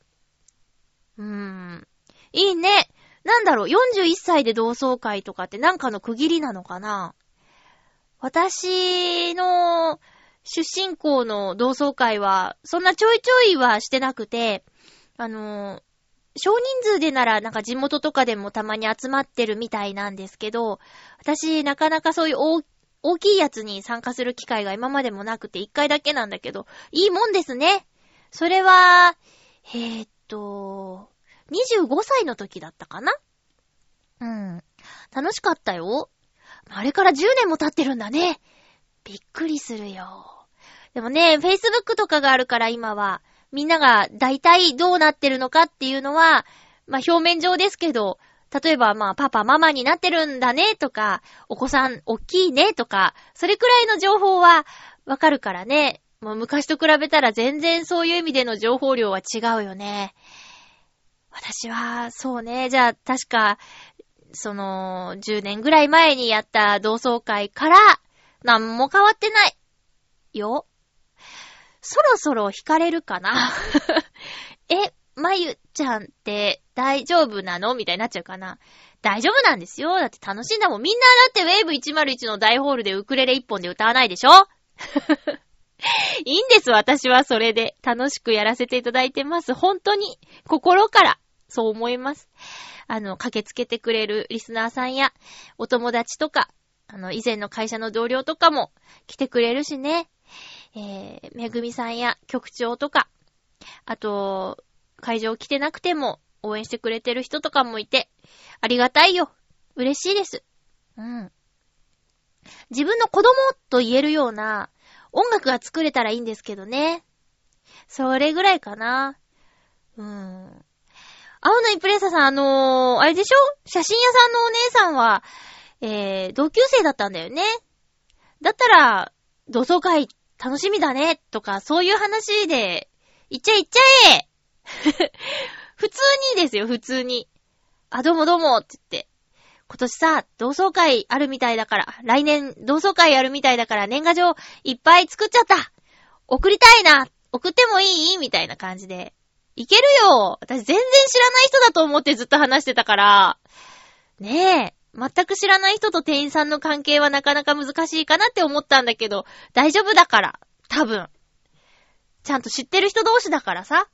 うーん。いいね。なんだろう、41歳で同窓会とかってなんかの区切りなのかな？私の出身校の同窓会は、そんなちょいちょいはしてなくて、あの、少人数でならなんか地元とかでもたまに集まってるみたいなんですけど、私なかなかそういう大大きいやつに参加する機会が今までもなくて一回だけなんだけど、いいもんですね。それは、えー、っと、25歳の時だったかな？うん。楽しかったよ。あれから10年も経ってるんだね。びっくりするよ。でもね、Facebook とかがあるから今は、みんなが大体どうなってるのかっていうのは、まあ表面上ですけど、例えばまあパパママになってるんだねとか、お子さん大きいねとか、それくらいの情報はわかるからね。もう昔と比べたら全然そういう意味での情報量は違うよね。私は、そうね。じゃあ、確か、その、10年ぐらい前にやった同窓会から、なんも変わってない。よ。そろそろ惹かれるかな え、まゆちゃんって大丈夫なの？みたいになっちゃうかな。大丈夫なんですよ。だって楽しんだもん。みんなだってウェーブ101の大ホールでウクレレ1本で歌わないでしょ？いいんです、私はそれで。楽しくやらせていただいてます。本当に、心から、そう思います。あの、駆けつけてくれるリスナーさんや、お友達とか、あの、以前の会社の同僚とかも来てくれるしね。えー、めぐみさんや局長とか、あと、会場来てなくても応援してくれてる人とかもいて、ありがたいよ。嬉しいです。うん。自分の子供と言えるような音楽が作れたらいいんですけどね。それぐらいかな。うん。青のイプレッサさん、あのー、あれでしょ？写真屋さんのお姉さんは、えー、同級生だったんだよね。だったら、同窓会楽しみだね、とか、そういう話で、行っちゃえ行っちゃえ 普通にですよ、普通に。あ、どうもどうも、って言って。今年さ、同窓会あるみたいだから、来年同窓会あるみたいだから年賀状いっぱい作っちゃった送りたいな送ってもいい？みたいな感じで。いけるよ私全然知らない人だと思ってずっと話してたから。ねえ。全く知らない人と店員さんの関係はなかなか難しいかなって思ったんだけど、大丈夫だから。多分。ちゃんと知ってる人同士だからさ。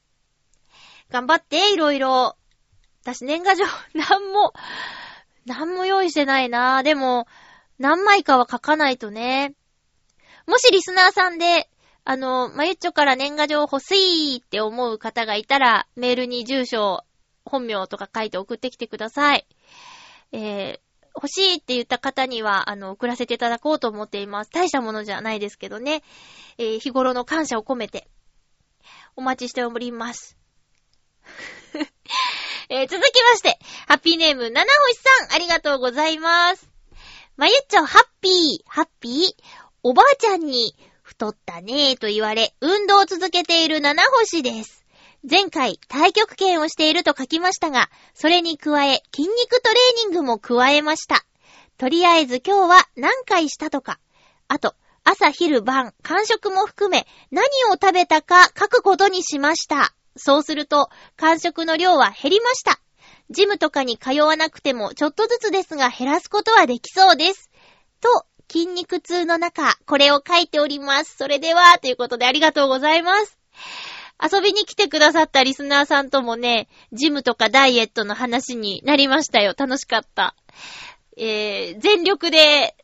頑張って、いろいろ。私年賀状、なんも、なんも用意してないなでも、何枚かは書かないとね。もしリスナーさんで、あの、まゆっちょから年賀状欲しいって思う方がいたら、メールに住所、本名とか書いて送ってきてください。えー、欲しいって言った方には、あの、送らせていただこうと思っています。大したものじゃないですけどね。えー、日頃の感謝を込めて、お待ちしております。えー、続きまして、ハッピーネーム、七星さん、ありがとうございます。まゆっちょ、ハッピー、ハッピー、おばあちゃんに、太ったねーと言われ、運動を続けている七星です。前回、太極拳をしていると書きましたが、それに加え、筋肉トレーニングも加えました。とりあえず今日は何回したとか、あと、朝昼晩、間食も含め、何を食べたか書くことにしました。そうすると、間食の量は減りました。ジムとかに通わなくても、ちょっとずつですが減らすことはできそうです。と、筋肉痛の中、これを書いております。それでは、ということでありがとうございます。遊びに来てくださったリスナーさんともね、ジムとかダイエットの話になりましたよ。楽しかった。えー、全力で、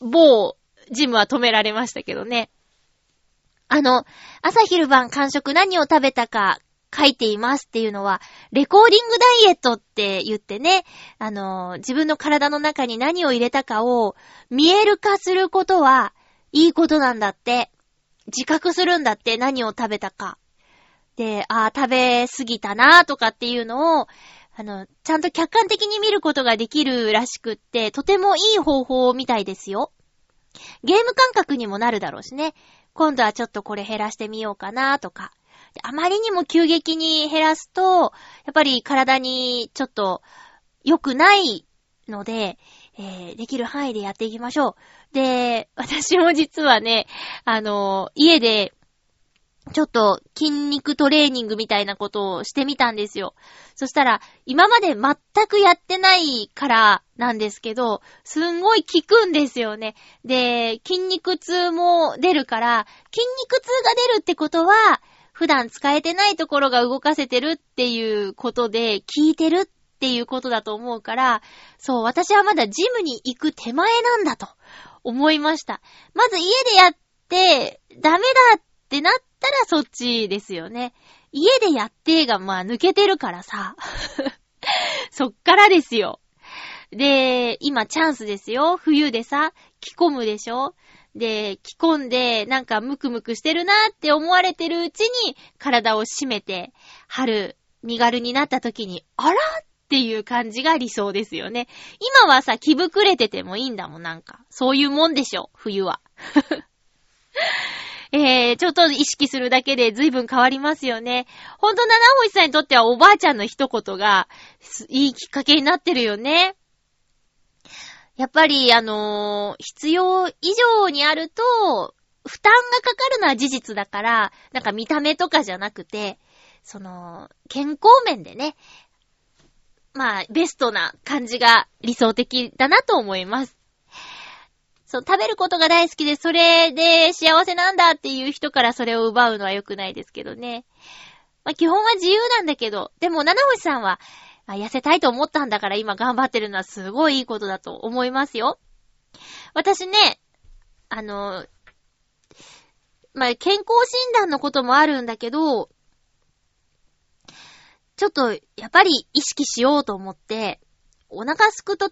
某ジムは止められましたけどね。あの、朝昼晩間食何を食べたか書いていますっていうのは、レコーディングダイエットって言ってね、あの、自分の体の中に何を入れたかを見える化することはいいことなんだって。自覚するんだって、何を食べたか。で、ああ、食べ過ぎたなとかっていうのを、あの、ちゃんと客観的に見ることができるらしくって、とてもいい方法みたいですよ。ゲーム感覚にもなるだろうしね。今度はちょっとこれ減らしてみようかなとか。あまりにも急激に減らすと、やっぱり体にちょっと良くないので、えー、できる範囲でやっていきましょう。で、私も実はね、あの、家でちょっと筋肉トレーニングみたいなことをしてみたんですよ。そしたら、今まで全くやってないからなんですけど、すんごい効くんですよね。で、筋肉痛も出るから、筋肉痛が出るってことは、普段使えてないところが動かせてるっていうことで、効いてるっていうことだと思うから、そう、私はまだジムに行く手前なんだと思いました。まず家でやって、ダメだってなったらそっちですよね。家でやってがまあ抜けてるからさ。そっからですよ。で、今チャンスですよ。冬でさ、着込むでしょで、着込んで、なんかムクムクしてるなって思われてるうちに、体を締めて、春、身軽になった時に、あらっていう感じが理想ですよね。今はさ、気膨れててもいいんだもん、なんか。そういうもんでしょ、冬は。えー、ちょっと意識するだけで随分変わりますよね。ほんと、七星さんにとってはおばあちゃんの一言が、いいきっかけになってるよね。やっぱり、あのー、必要以上にあると、負担がかかるのは事実だから、なんか見た目とかじゃなくて、その、健康面でね、まあ、ベストな感じが理想的だなと思います。そう、食べることが大好きで、それで幸せなんだっていう人からそれを奪うのは良くないですけどね。まあ、基本は自由なんだけど、でも、七星さんは、痩せたいと思ったんだから今頑張ってるのはすごいいいことだと思いますよ。私ね、あの、まあ、健康診断のこともあるんだけど、ちょっと、やっぱり意識しようと思って、お腹すくと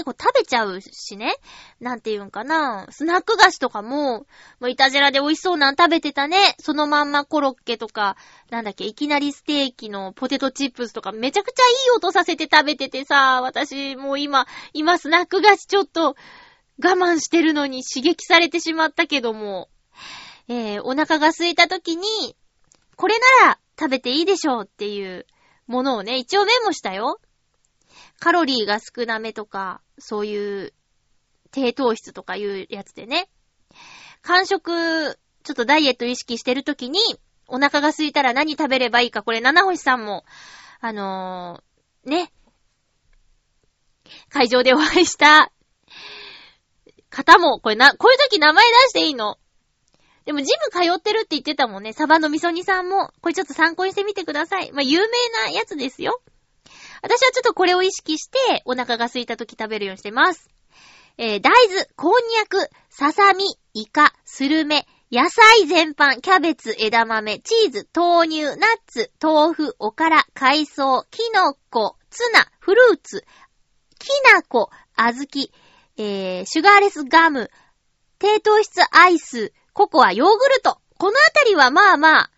結構食べちゃうしね。なんて言うんかな。スナック菓子とかも、もういたじらで美味しそうなん食べてたね。そのまんまコロッケとか、なんだっけ、いきなりステーキのポテトチップスとかめちゃくちゃいい音させて食べててさ、私もう今、今スナック菓子ちょっと我慢してるのに刺激されてしまったけども、えー、お腹が空いた時に、これなら食べていいでしょうっていうものをね、一応メモしたよ。カロリーが少なめとか、そういう低糖質とかいうやつでね。間食、ちょっとダイエット意識してるときに、お腹が空いたら何食べればいいか、これ、七星さんも、あのー、ね、会場でお会いした方も、これな、こういう時名前出していいの？でもジム通ってるって言ってたもんね。サバの味噌煮さんも。これちょっと参考にしてみてください。まあ、有名なやつですよ。私はちょっとこれを意識して、お腹が空いた時食べるようにしてます。えー、大豆、こんにゃく、ささみ、イカ、スルメ、野菜全般、キャベツ、枝豆、チーズ、豆乳、ナッツ、豆腐、おから、海藻、キノコ、ツナ、フルーツ、きなこ、あずき、えー、シュガーレスガム、低糖質アイス、ココア、ヨーグルト。このあたりはまあまあ、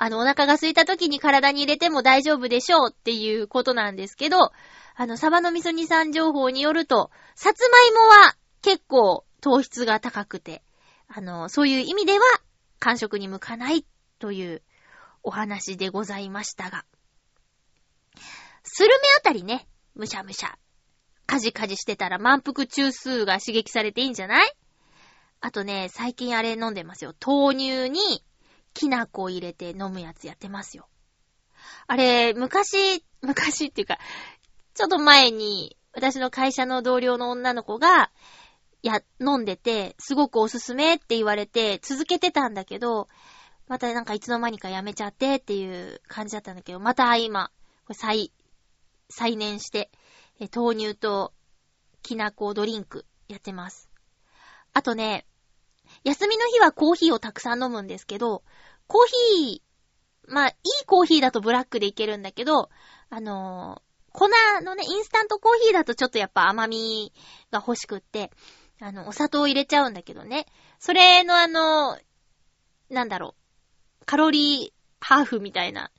あの、お腹が空いた時に体に入れても大丈夫でしょうっていうことなんですけど、あの、サバの味噌煮さん情報によると、さつまいもは結構糖質が高くて、あの、そういう意味では、完食に向かないというお話でございましたが。スルメあたりね、むしゃむしゃ、カジカジしてたら満腹中枢が刺激されていいんじゃない？あとね、最近あれ飲んでますよ。豆乳にきな粉を入れて飲むやつやってますよ。あれ、昔、昔っていうか、ちょっと前に、私の会社の同僚の女の子が、や、飲んでて、すごくおすすめって言われて、続けてたんだけど、またなんかいつの間にかやめちゃってっていう感じだったんだけど、また今、再、再燃して、豆乳ときな粉ドリンクやってます。あとね、休みの日はコーヒーをたくさん飲むんですけど、コーヒー、まあ、いいコーヒーだとブラックでいけるんだけど、あのー、粉のね、インスタントコーヒーだとちょっとやっぱ甘みが欲しくって、あの、お砂糖を入れちゃうんだけどね。それのあの、なんだろう、カロリーハーフみたいな、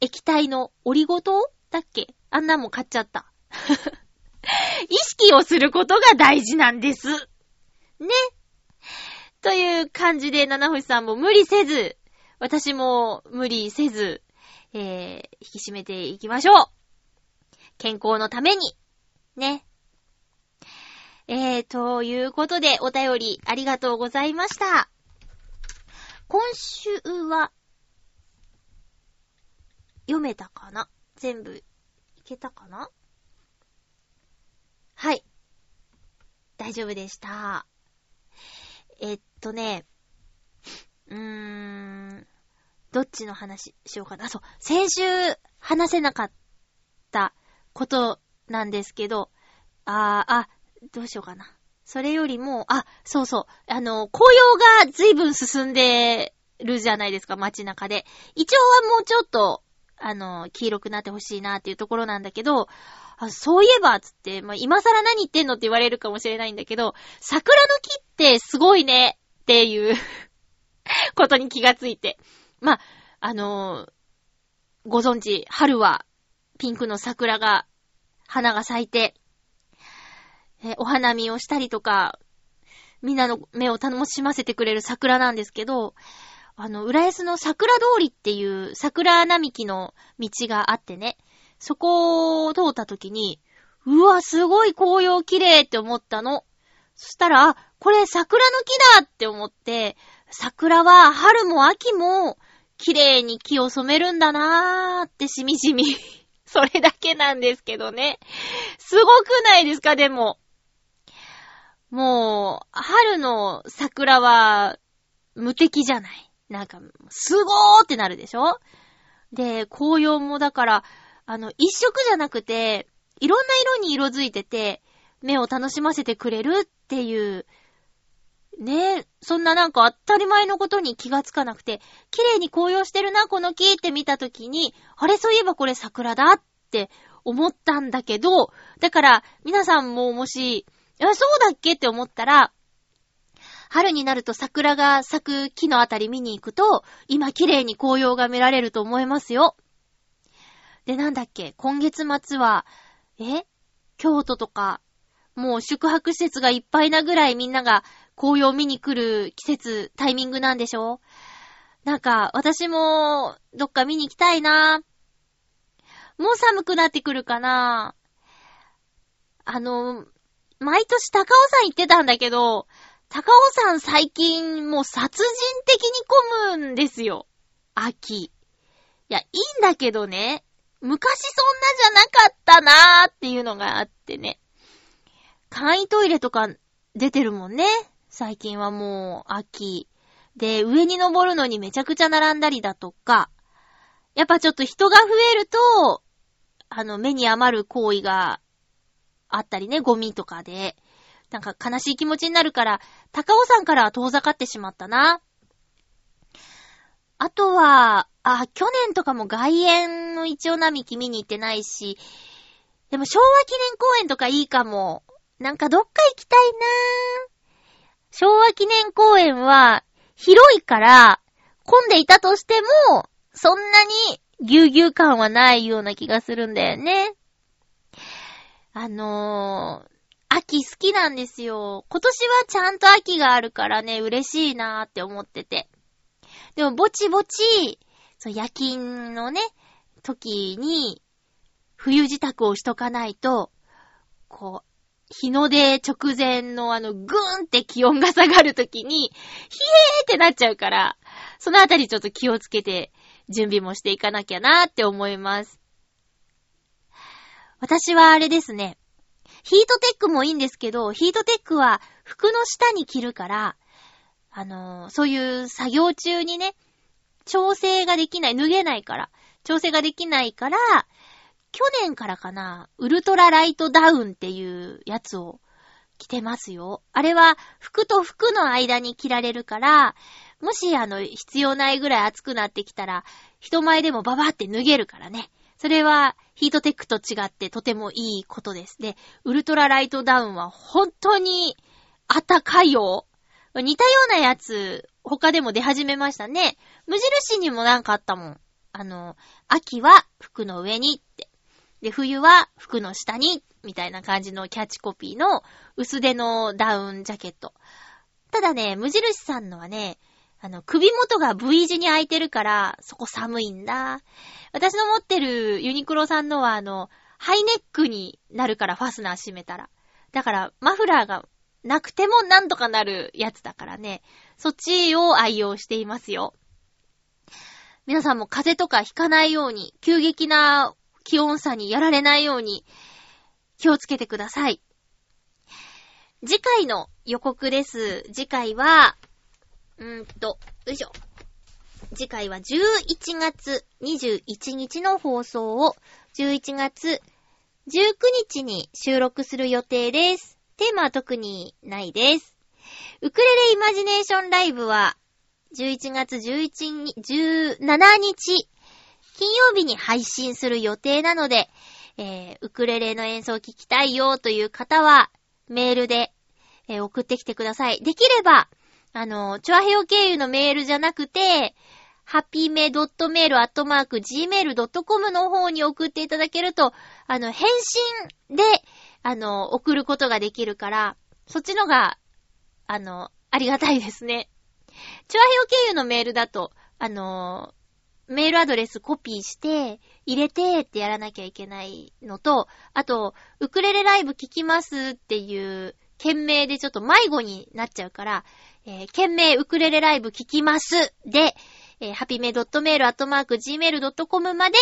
液体のオリゴ糖だっけ？あんなもん買っちゃった。意識をすることが大事なんです。ね。という感じで、七星さんも無理せず、私も無理せず、えー、引き締めていきましょう。健康のために。ね。えー、ということで、お便りありがとうございました。今週は、読めたかな？全部、いけたかな？はい。大丈夫でした。えっとね、うーん、どっちの話しようかな。そう、先週話せなかったことなんですけど、あー、あ、どうしようかな。それよりも、あ、そうそう、あの、紅葉が随分進んでるじゃないですか、街中で。一応はもうちょっと、あの、黄色くなってほしいなっていうところなんだけど、あ、そういえば、つって、まあ、今更何言ってんのって言われるかもしれないんだけど、桜の木ってすごいねっていう ことに気がついて。まあ、あのー、ご存知、春はピンクの桜が、花が咲いて、えお花見をしたりとか、みんなの目を楽しませてくれる桜なんですけど、あの、浦安の桜通りっていう桜並木の道があってね、そこを通った時に、うわ、すごい紅葉綺麗って思ったの。そしたら、あ、これ桜の木だって思って、桜は春も秋も綺麗に木を染めるんだなーってしみじみ それだけなんですけどね。すごくないですか、でも。もう、春の桜は無敵じゃない。なんか、すごーってなるでしょで、紅葉もだから、あの、一色じゃなくて、いろんな色に色づいてて、目を楽しませてくれるっていう、ねそんななんか当たり前のことに気がつかなくて、綺麗に紅葉してるな、この木って見たときに、あれ、そういえばこれ桜だって思ったんだけど、だから、皆さんももし、あ、そうだっけって思ったら、春になると桜が咲く木のあたり見に行くと、今綺麗に紅葉が見られると思いますよ。で、なんだっけ、今月末は、え？京都とか、もう宿泊施設がいっぱいなぐらいみんなが紅葉見に来る季節、タイミングなんでしょ？なんか、私も、どっか見に行きたいなもう寒くなってくるかなあの、毎年高尾山行ってたんだけど、高尾山最近もう殺人的に混むんですよ。秋。いや、いいんだけどね。昔そんなじゃなかったなーっていうのがあってね。簡易トイレとか出てるもんね。最近はもう秋。で、上に登るのにめちゃくちゃ並んだりだとか、やっぱちょっと人が増えると、あの、目に余る行為があったりね、ゴミとかで。なんか悲しい気持ちになるから、高尾山からは遠ざかってしまったな。あとは、あ、去年とかも外苑の一応並木見に行ってないし、でも昭和記念公園とかいいかも。なんかどっか行きたいなぁ昭和記念公園は広いから混んでいたとしても、そんなにぎゅうぎゅう感はないような気がするんだよね。あのー、秋好きなんですよ。今年はちゃんと秋があるからね、嬉しいなーって思ってて。でもぼちぼち、そう、夜勤のね、時に、冬支度をしとかないと、こう、日の出直前のあの、ぐーんって気温が下がる時に、ひえーってなっちゃうから、そのあたりちょっと気をつけて、準備もしていかなきゃなーって思います。私はあれですね、ヒートテックもいいんですけど、ヒートテックは服の下に着るから、あのー、そういう作業中にね、調整ができない、脱げないから、調整ができないから、去年からかな、ウルトラライトダウンっていうやつを着てますよ。あれは服と服の間に着られるから、もしあの、必要ないぐらい暑くなってきたら、人前でもババって脱げるからね。それはヒートテックと違ってとてもいいことです。で、ウルトラライトダウンは本当に暖かいよ。似たようなやつ、他でも出始めましたね。無印にもなんかあったもん。あの、秋は服の上にって。で、冬は服の下に、みたいな感じのキャッチコピーの薄手のダウンジャケット。ただね、無印さんのはね、あの、首元が V 字に開いてるから、そこ寒いんだ。私の持ってるユニクロさんのは、あの、ハイネックになるからファスナー閉めたら。だから、マフラーがなくてもなんとかなるやつだからね。そっちを愛用していますよ。皆さんも風邪とかひかないように、急激な気温差にやられないように、気をつけてください。次回の予告です。次回は、うーんと、よいしょ。次回は11月21日の放送を11月19日に収録する予定です。テーマは特にないです。ウクレレイマジネーションライブは11月11日、17日、金曜日に配信する予定なので、えー、ウクレレの演奏を聞きたいよという方は、メールで、えー、送ってきてください。できれば、あの、チョアヘオ経由のメールじゃなくて、ハッピーメ .mail.gmail.com の方に送っていただけると、あの、返信で、あの、送ることができるから、そっちのが、あの、ありがたいですね。チョアヘオ経由のメールだと、あの、メールアドレスコピーして、入れてってやらなきゃいけないのと、あと、ウクレレライブ聞きますっていう、件名でちょっと迷子になっちゃうから、えー、件名ウクレレライブ聞きますで、えー、ハピメ .mail.gmail.com まで、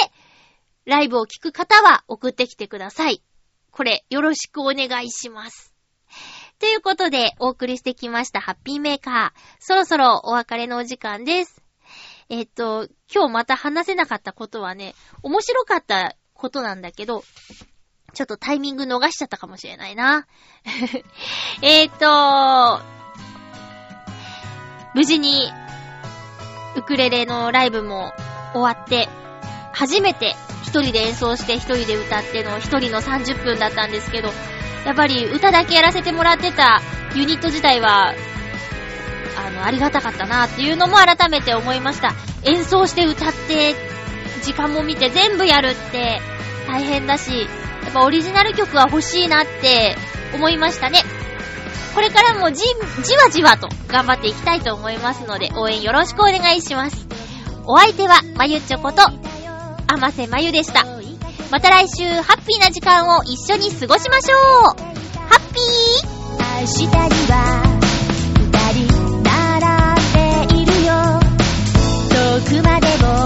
ライブを聞く方は送ってきてください。これ、よろしくお願いします。ということで、お送りしてきましたハッピーメーカー。そろそろお別れのお時間です。えっと、今日また話せなかったことはね、面白かったことなんだけど、ちょっとタイミング逃しちゃったかもしれないな。えっと、無事に、ウクレレのライブも終わって、初めて一人で演奏して一人で歌っての一人の30分だったんですけど、やっぱり歌だけやらせてもらってたユニット自体は、あの、ありがたかったなっていうのも改めて思いました。演奏して歌って、時間も見て全部やるって大変だし、やっぱオリジナル曲は欲しいなって思いましたね。これからもじ、じわじわと頑張っていきたいと思いますので、応援よろしくお願いします。お相手は、まゆちょこと、甘瀬まゆでした。また来週、ハッピーな時間を一緒に過ごしましょう。ハッピー。明日には二人並んでいるよ。遠くまでも